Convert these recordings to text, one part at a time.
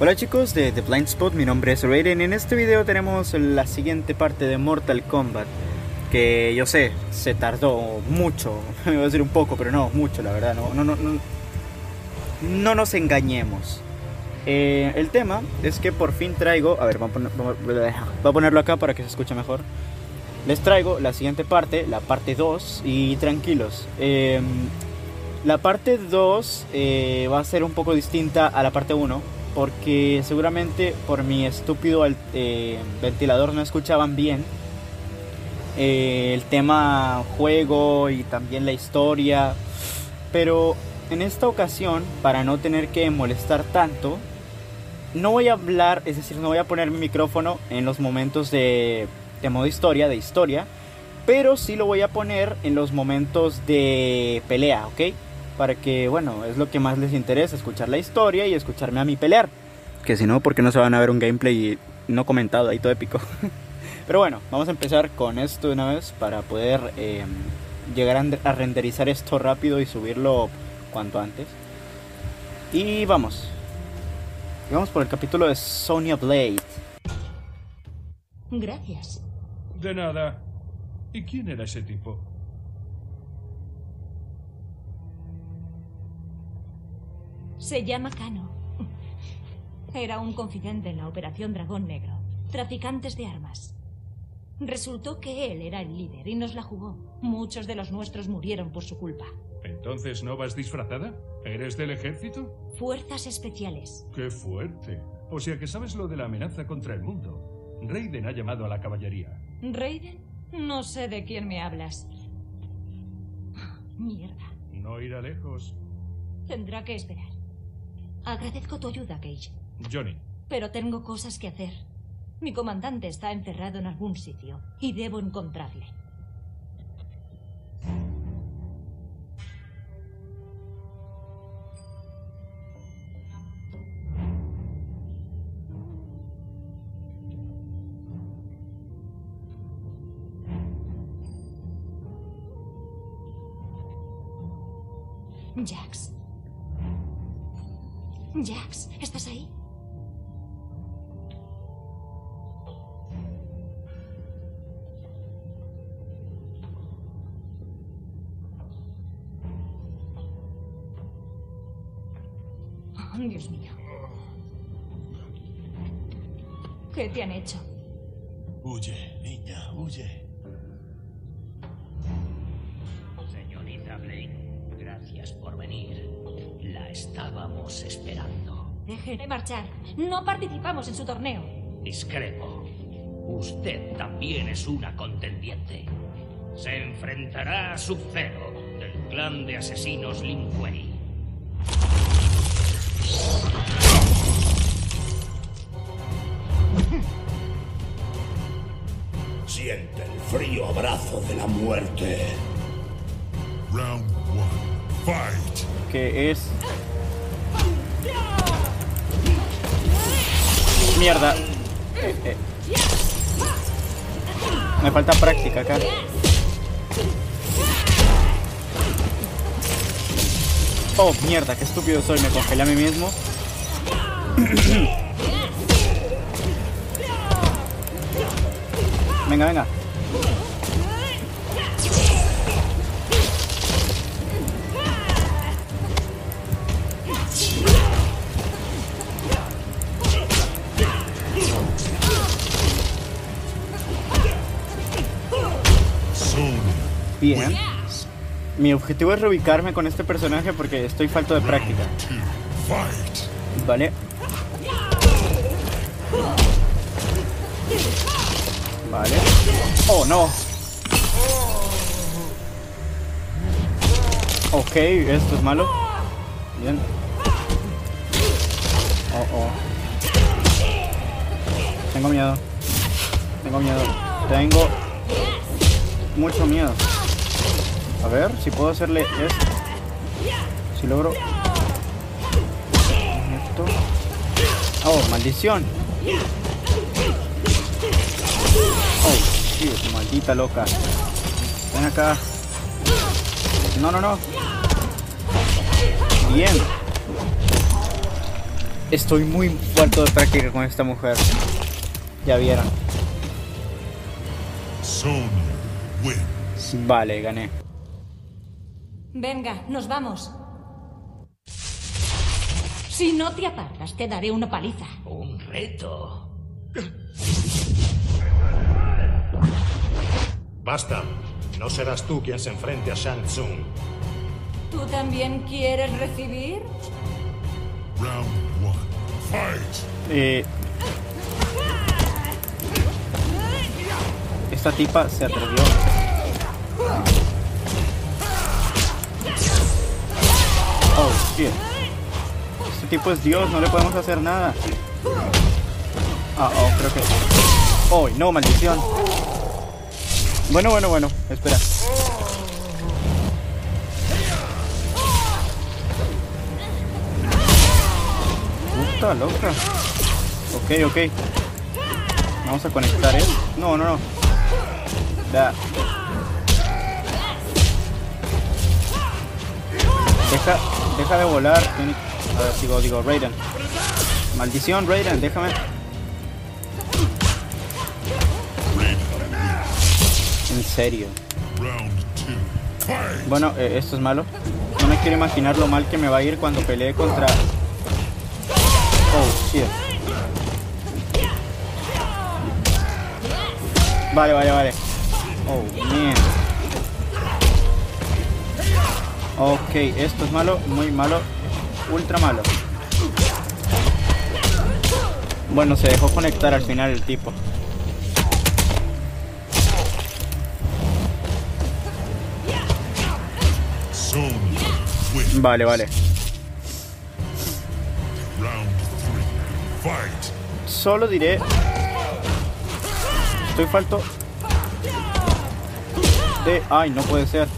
Hola chicos de The Blind Spot, mi nombre es Raiden y en este video tenemos la siguiente parte de Mortal Kombat que yo sé, se tardó mucho, me voy a decir un poco, pero no, mucho la verdad, no, no, no, no, no nos engañemos. Eh, el tema es que por fin traigo, a ver, voy a, poner- voy a ponerlo acá para que se escuche mejor. Les traigo la siguiente parte, la parte 2 y tranquilos. eh, la parte 2 eh, va a ser un poco distinta a la parte 1 porque seguramente por mi estúpido eh, ventilador no escuchaban bien eh, el tema juego y también la historia. Pero en esta ocasión, para no tener que molestar tanto, no voy a hablar, es decir, no voy a poner mi micrófono en los momentos de modo historia, de historia, pero sí lo voy a poner en los momentos de pelea, ¿ok? Para que, bueno, es lo que más les interesa, escuchar la historia y escucharme a mí pelear. Que si no, porque no se van a ver un gameplay no comentado ahí todo épico. Pero bueno, vamos a empezar con esto de una vez para poder eh, llegar a, a renderizar esto rápido y subirlo cuanto antes. Y vamos. Y vamos por el capítulo de Sonya Blade. Gracias. De nada. ¿Y quién era ese tipo? Se llama Kano. Era un confidente en la Operación Dragón Negro. Traficantes de armas. Resultó que él era el líder y nos la jugó. Muchos de los nuestros murieron por su culpa. ¿Entonces no vas disfrazada? ¿Eres del ejército? Fuerzas especiales. ¡Qué fuerte! O sea que sabes lo de la amenaza contra el mundo. Raiden ha llamado a la caballería. ¿Raiden? No sé de quién me hablas. Mierda. No irá lejos. Tendrá que esperar. Agradezco tu ayuda, Cage. Johnny, Pero tengo cosas que hacer. Mi comandante está encerrado en algún sitio y debo encontrarle. Jax, ¿estás ahí? Oh, Dios mío. ¿Qué te han hecho? Huye, niña, huye. Déjeme marchar. No participamos en su torneo. Discrepo. Usted también es una contendiente. Se enfrentará a Sub-Zero, del clan de asesinos Lin Kuei. Siente el frío abrazo de la muerte. Round one. Fight. Que es... Mierda. Me falta práctica acá. Oh, mierda, qué estúpido soy. Me congelé a mí mismo. Venga, venga. Bien. Mi objetivo es reubicarme con este personaje porque estoy falto de práctica. Vale. Vale. Oh, no. Ok, esto es malo. Bien. Oh, oh. Tengo miedo. Tengo miedo. Tengo mucho miedo. A ver si puedo hacerle esto. Si logro esto. Oh, maldición. Oh, Dios, maldita loca. Ven acá. No, no, no. Bien. Estoy muy falto de práctica con esta mujer. Ya vieron. Vale, gané. Venga, nos vamos. Si no te apartas, te daré una paliza. Un reto. Basta. No serás tú quien se enfrente a Shang Tsung. ¿Tú también quieres recibir? Round one. Fight! Eh, esta tipa se atrevió. Oh, shit. Este tipo es Dios, no le podemos hacer nada. Ah, oh, creo que. Oh, no, maldición. Bueno, bueno, bueno, espera. Puta loca. Ok, ok. Vamos a conectar él. No, no, no. Da. Deja, deja de volar. Kenny. A ver, digo, digo, Raiden. Maldición, Raiden, déjame. En serio. Bueno, eh, esto es malo. No me quiero imaginar lo mal que me va a ir cuando pelee contra. Oh, shit. Vale, vale, vale. Oh, man. Ok, esto es malo, muy malo, ultra malo. Bueno, se dejó conectar al final el tipo. Vale, vale. Solo diré. Estoy falto. De. Ay, no puede ser.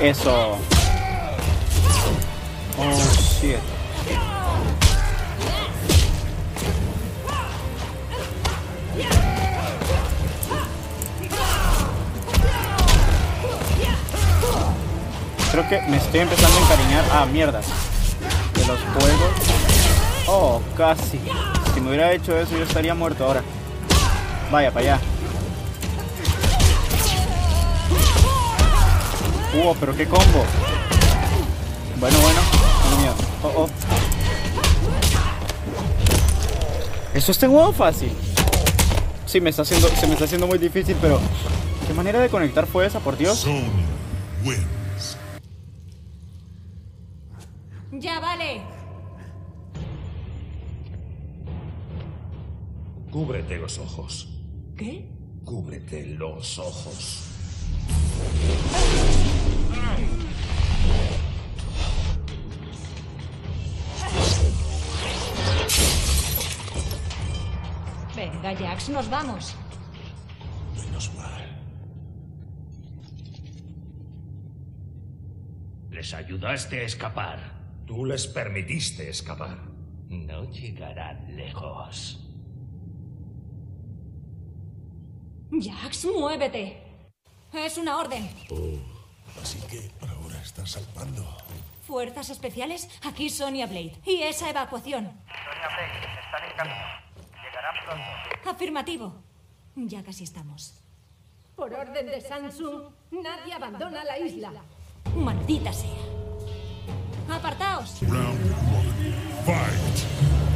Eso. Oh, shit. Creo que me estoy empezando a encariñar. Ah, mierda. De los juegos. Oh, casi. Si me hubiera hecho eso, yo estaría muerto ahora. Vaya, para allá. Uh, pero qué combo. Bueno, bueno. Oh, oh. Eso está en modo fácil. Sí, me está haciendo, se me está haciendo muy difícil, pero ¿qué manera de conectar fue esa, por Dios? Ya vale. Cúbrete los ojos. ¿Qué? Cúbrete los ojos. Venga, Jax, nos vamos. Menos mal. Les ayudaste a escapar. Tú les permitiste escapar. No llegarán lejos. Jax, muévete. Es una orden. Así que ahora estás salvando. Fuerzas especiales, aquí Sonia Blade. Y esa evacuación. Sonia Blake, están en camino. Llegarán pronto. Afirmativo. Ya casi estamos. Por orden de Samsung, nadie abandona la isla. Maldita sea. Apartaos. Round one. Fight!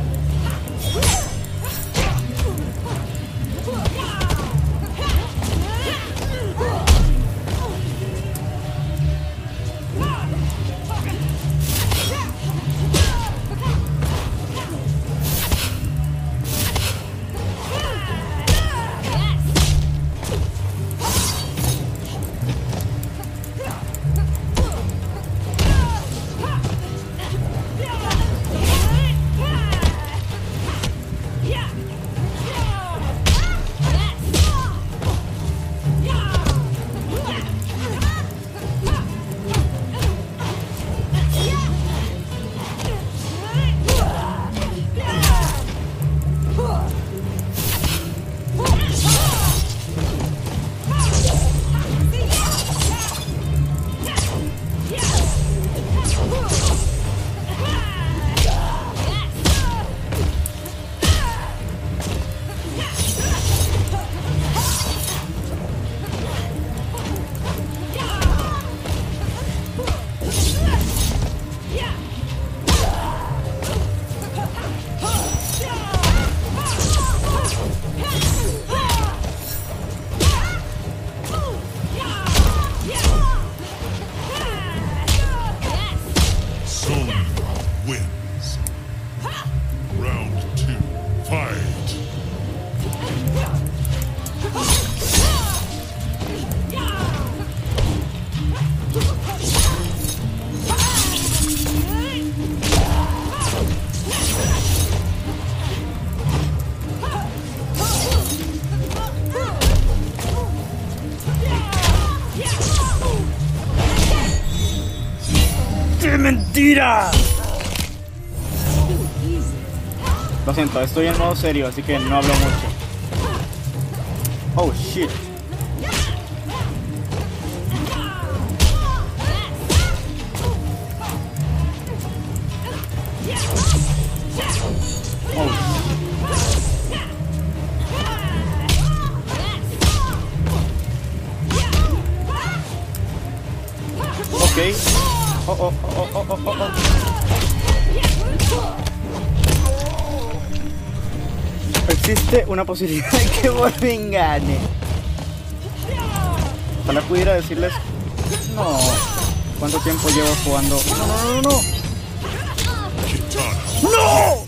Lo siento, estoy en modo serio, así que no hablo mucho. Oh shit. Oh. Oh, oh, oh, oh, oh, oh. Existe una posibilidad de que Wolverine gane. Ojalá pudiera decirles. No. ¿Cuánto tiempo llevo jugando? No, no, no, no. ¡No!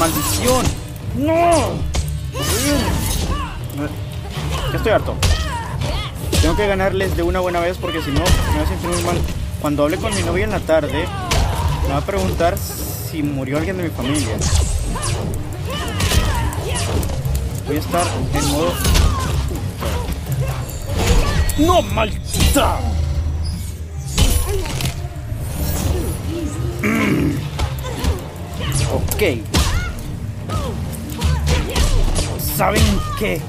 ¡Maldición! ¡No! Ya estoy harto. Tengo que ganarles de una buena vez porque si no me voy a sentir muy mal. Cuando hable con mi novia en la tarde, me va a preguntar si murió alguien de mi familia. Voy a estar en modo... ¡No, maldita! Ok. ¿Saben qué?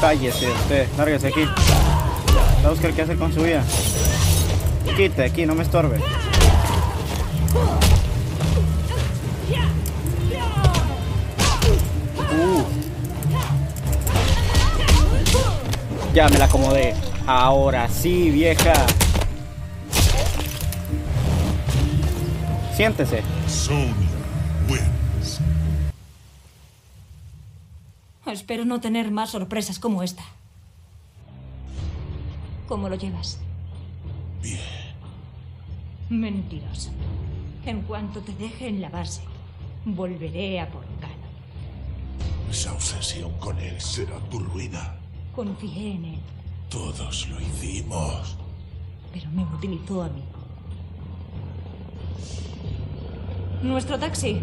Cállese usted, lárguese aquí. Va a buscar qué hacer con su vida. Quite aquí, no me estorbe. Uh. Ya me la acomodé. Ahora sí, vieja. Siéntese. Espero no tener más sorpresas como esta. ¿Cómo lo llevas? Bien. Mentiroso. En cuanto te deje en la base, volveré a por Kano. Esa obsesión con él será tu ruina. Confié en él, Todos lo hicimos. pero me utilizó a mí. Nuestro taxi.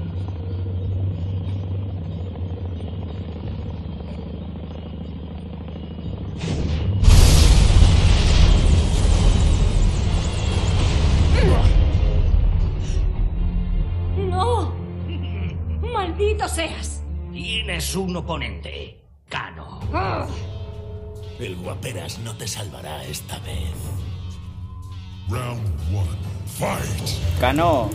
Tienes un oponente, Kano. El guaperas no te salvará esta vez. Round one. Fight. Cano.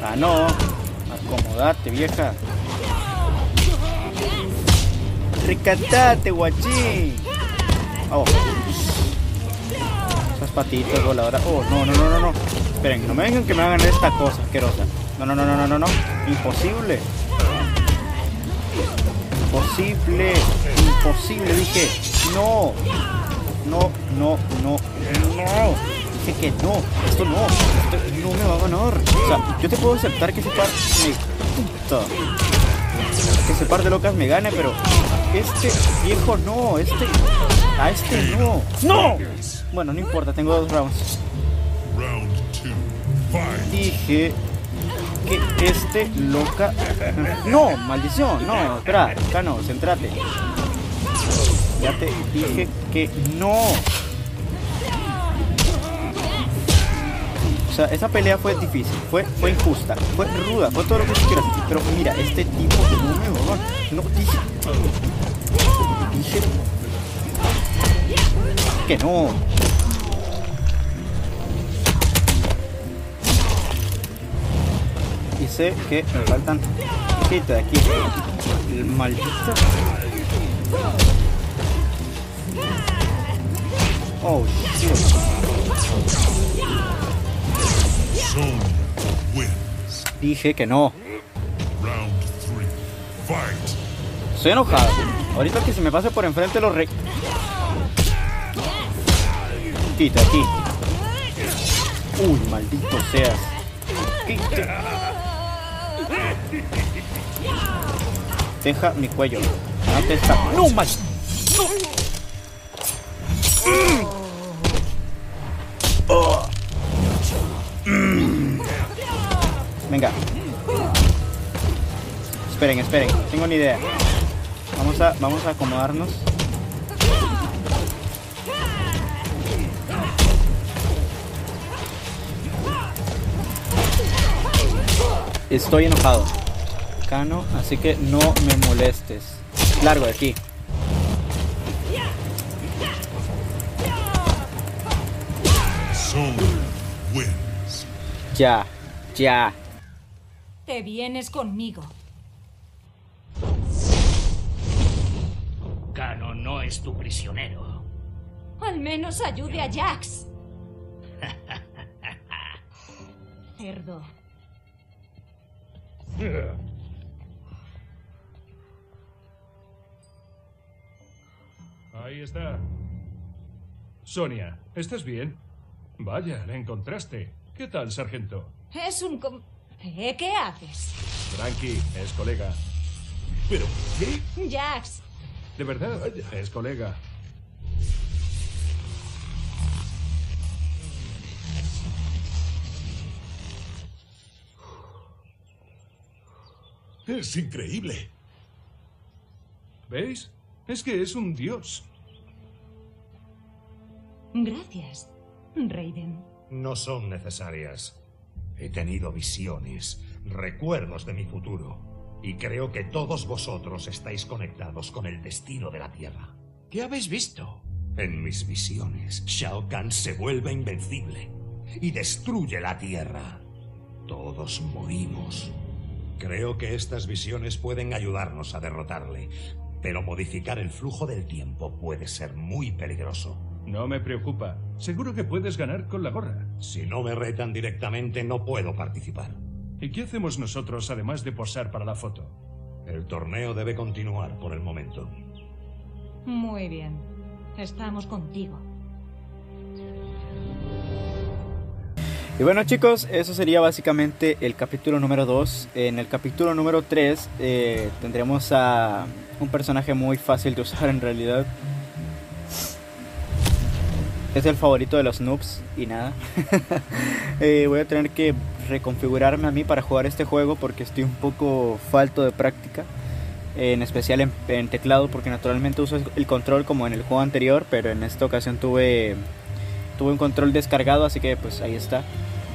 Cano. Acomodate, vieja. Recatate, guachín. Oh. Esas patitas voladoras. Oh, no, no, no, no, no. Esperen, no me vengan que me hagan esta cosa asquerosa. No, no, no, no, no, no, no. Imposible. Imposible. Imposible, dije. No. No, no, no, no. Dije que no. Esto no. Esto no me va a ganar. O sea, yo te puedo aceptar que ese par me. Puta. Que ese par de locas me gane, pero. Este viejo no. Este. A este no. ¡No! Bueno, no importa, tengo dos rounds. Dije que este loca. No, maldición, no, espera, Cano, centrate. Ya te dije que no. O sea, esa pelea fue difícil, fue, fue injusta, fue ruda, fue todo lo que tú quieras. Pero mira, este tipo no me ganar. No, dije. Dije. Que no. Y sé que me faltan quita de aquí. El maldito. Oh wins. dije que no. Estoy enojado. Ahorita que se me pase por enfrente los re quita aquí. Uy maldito seas. Quita Deja mi cuello. No está. ¡No. Venga. Esperen, esperen. Tengo una idea. Vamos a, vamos a acomodarnos. Estoy enojado. Cano, así que no me molestes. Largo de aquí. Ya, ya. Te vienes conmigo. Cano no es tu prisionero. Al menos ayude a Jax. Cerdo. Ahí está. Sonia, ¿estás bien? Vaya, la encontraste. ¿Qué tal, sargento? Es un... com- ¿Eh? ¿Qué haces? Tranqui, es colega. ¿Pero qué? Jax. De verdad, es colega. Es increíble. ¿Veis? Es que es un dios. Gracias, Raiden. No son necesarias. He tenido visiones, recuerdos de mi futuro. Y creo que todos vosotros estáis conectados con el destino de la Tierra. ¿Qué habéis visto? En mis visiones, Shao Kahn se vuelve invencible y destruye la Tierra. Todos morimos. Creo que estas visiones pueden ayudarnos a derrotarle, pero modificar el flujo del tiempo puede ser muy peligroso. No me preocupa. Seguro que puedes ganar con la gorra. Si no me retan directamente, no puedo participar. ¿Y qué hacemos nosotros además de posar para la foto? El torneo debe continuar por el momento. Muy bien. Estamos contigo. Y bueno chicos, eso sería básicamente el capítulo número 2. En el capítulo número 3 eh, tendremos a un personaje muy fácil de usar en realidad. Es el favorito de los noobs y nada. Eh, voy a tener que reconfigurarme a mí para jugar este juego porque estoy un poco falto de práctica. En especial en, en teclado porque naturalmente uso el control como en el juego anterior, pero en esta ocasión tuve tuve un control descargado, así que pues ahí está.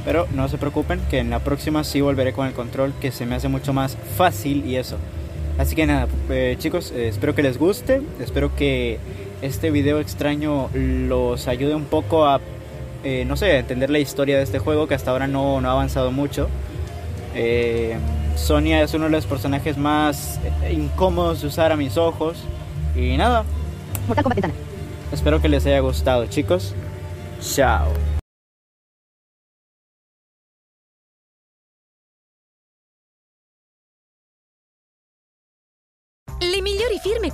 Pero no se preocupen, que en la próxima sí volveré con el control, que se me hace mucho más fácil y eso. Así que nada, eh, chicos, eh, espero que les guste, espero que este video extraño los ayude un poco a, eh, no sé, a entender la historia de este juego, que hasta ahora no, no ha avanzado mucho. Sonia es uno de los personajes más incómodos de usar a mis ojos. Y nada, Mortal Kombat Ventana. espero que les haya gustado, chicos. Chao.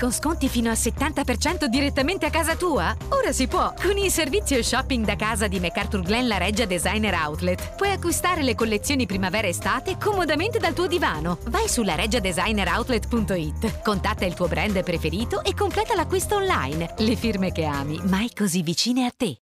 Con sconti fino al 70% direttamente a casa tua? Ora si può! Con il servizio shopping da casa di MacArthur Glen La Reggia Designer Outlet. Puoi acquistare le collezioni primavera-estate comodamente dal tuo divano. Vai su lareggiadesigneroutlet.it, contatta il tuo brand preferito e completa l'acquisto online. Le firme che ami, mai così vicine a te.